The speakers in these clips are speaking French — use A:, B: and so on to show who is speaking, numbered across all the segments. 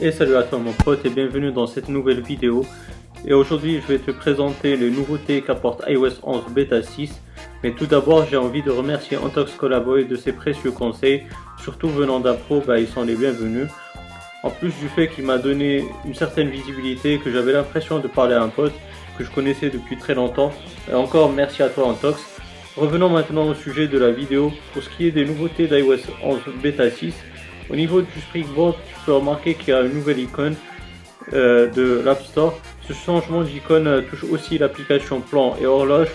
A: Et salut à toi mon pote et bienvenue dans cette nouvelle vidéo. Et aujourd'hui je vais te présenter les nouveautés qu'apporte iOS 11 Beta 6. Mais tout d'abord j'ai envie de remercier Antox Collaboy de ses précieux conseils. Surtout venant d'un pro, bah, ils sont les bienvenus. En plus du fait qu'il m'a donné une certaine visibilité, que j'avais l'impression de parler à un pote que je connaissais depuis très longtemps. Et encore merci à toi Antox. Revenons maintenant au sujet de la vidéo. Pour ce qui est des nouveautés d'iOS 11 Beta 6, au niveau du Springboard, tu peux remarquer qu'il y a une nouvelle icône euh, de l'App Store. Ce changement d'icône euh, touche aussi l'application plan et horloge,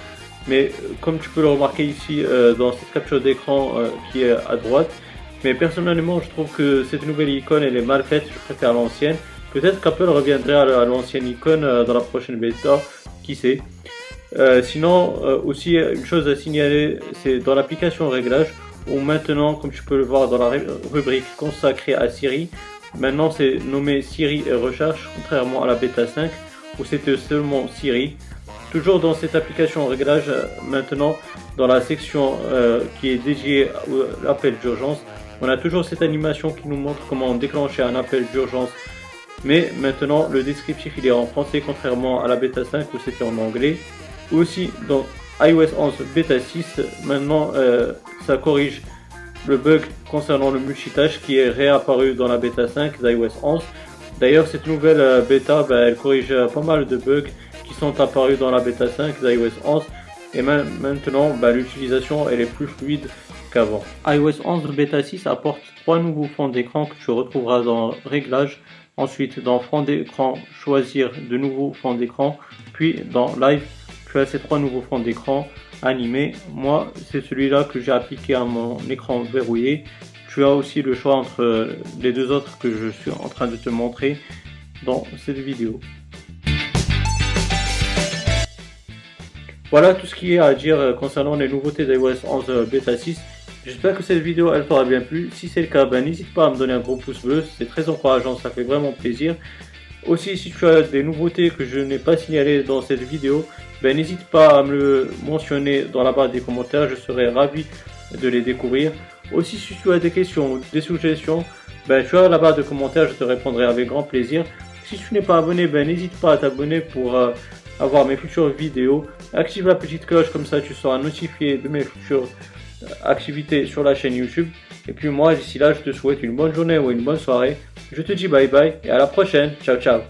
A: mais euh, comme tu peux le remarquer ici dans cette capture d'écran qui est à droite, mais personnellement je trouve que cette nouvelle icône elle est mal faite, je préfère l'ancienne. Peut-être qu'Apple reviendrait à l'ancienne icône dans la prochaine bêta, qui sait. Sinon, aussi une chose à signaler, c'est dans l'application réglage, où maintenant, comme tu peux le voir dans la rubrique consacrée à Siri, maintenant c'est nommé Siri et recherche, contrairement à la bêta 5, où c'était seulement Siri. Toujours dans cette application réglage, euh, maintenant, dans la section qui est dédiée à l'appel d'urgence, on a toujours cette animation qui nous montre comment déclencher un appel d'urgence mais maintenant le descriptif il est en français contrairement à la bêta 5 où c'était en anglais aussi, dans iOS 11 Beta 6, maintenant, euh, ça corrige le bug concernant le multitâche qui est réapparu dans la bêta 5 d'iOS 11. D'ailleurs, cette nouvelle euh, bêta, bah, elle corrige euh, pas mal de bugs qui sont apparus dans la bêta 5 d'iOS 11. Et maintenant, bah, l'utilisation elle est plus fluide qu'avant. iOS 11 Beta 6 apporte trois nouveaux fonds d'écran que tu retrouveras dans Réglages. Ensuite, dans Fond d'écran, choisir de nouveaux fonds d'écran. Puis dans Live, tu as ces trois nouveaux fonds d'écran animés. Moi, c'est celui-là que j'ai appliqué à mon écran verrouillé. Tu as aussi le choix entre les deux autres que je suis en train de te montrer dans cette vidéo. Voilà tout ce qu'il y a à dire concernant les nouveautés d'iOS 11 Beta 6. J'espère que cette vidéo elle t'aura bien plu. Si c'est le cas, ben, n'hésite pas à me donner un gros pouce bleu, c'est très encourageant, ça fait vraiment plaisir. Aussi, si tu as des nouveautés que je n'ai pas signalées dans cette vidéo, ben, n'hésite pas à me le mentionner dans la barre des commentaires, je serai ravi de les découvrir. Aussi, si tu as des questions ou des suggestions, ben, tu as la barre de commentaires, je te répondrai avec grand plaisir. Si tu n'es pas abonné, ben, n'hésite pas à t'abonner pour euh, avoir mes futures vidéos. Active la petite cloche, comme ça tu seras notifié de mes futures euh, activités sur la chaîne YouTube. Et puis moi, d'ici là, je te souhaite une bonne journée ou une bonne soirée. Je te dis bye bye et à la prochaine. Ciao ciao.